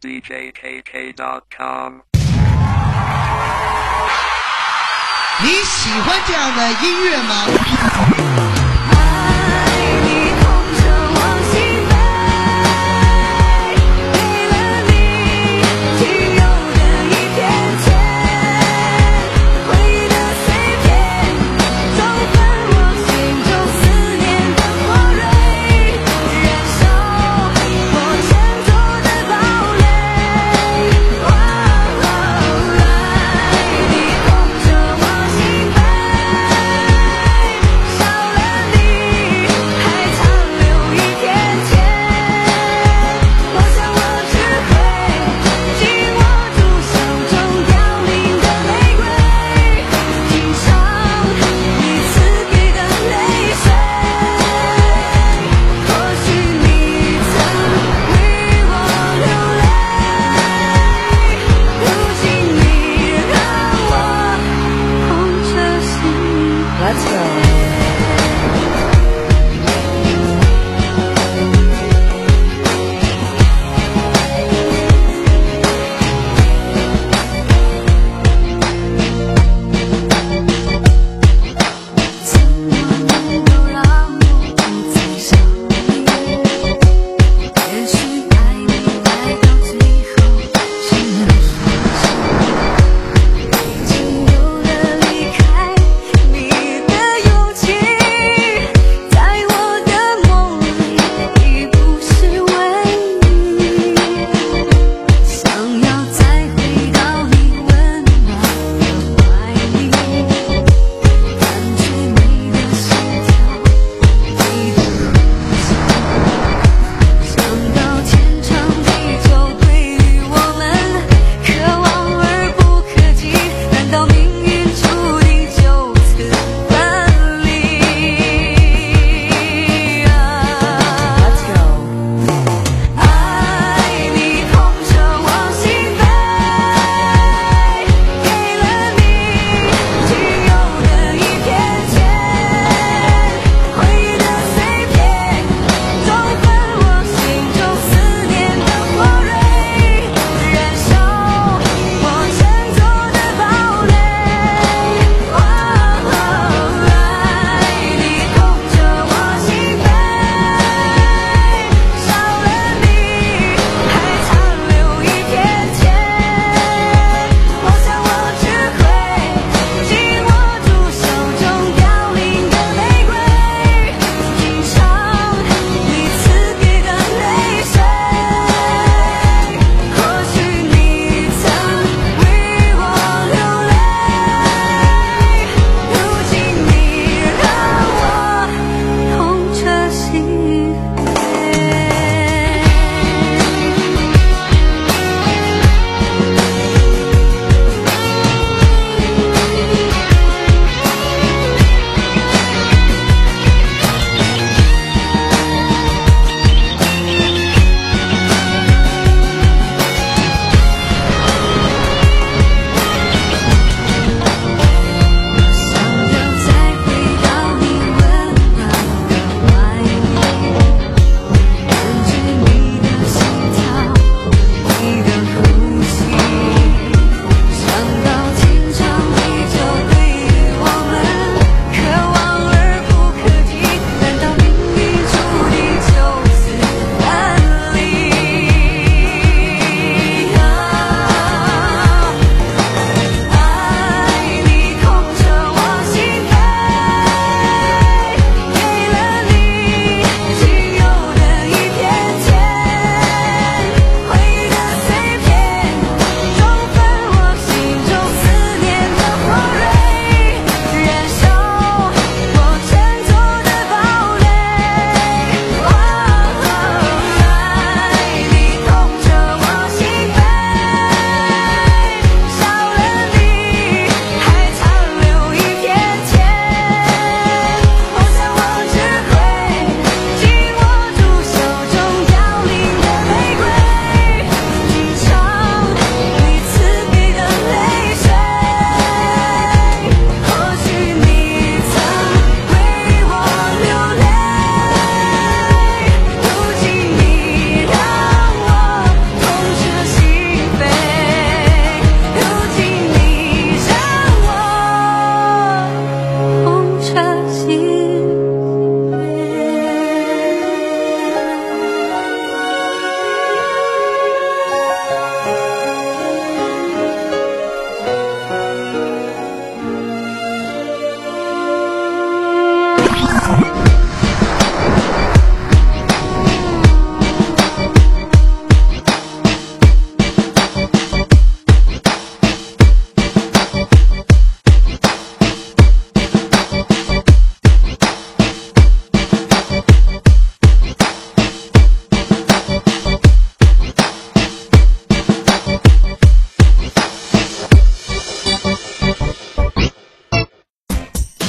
DJKK.com。你喜欢这样的音乐吗？Yeah.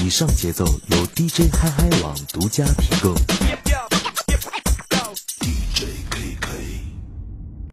以上节奏由 DJ 嗨嗨网独家提供。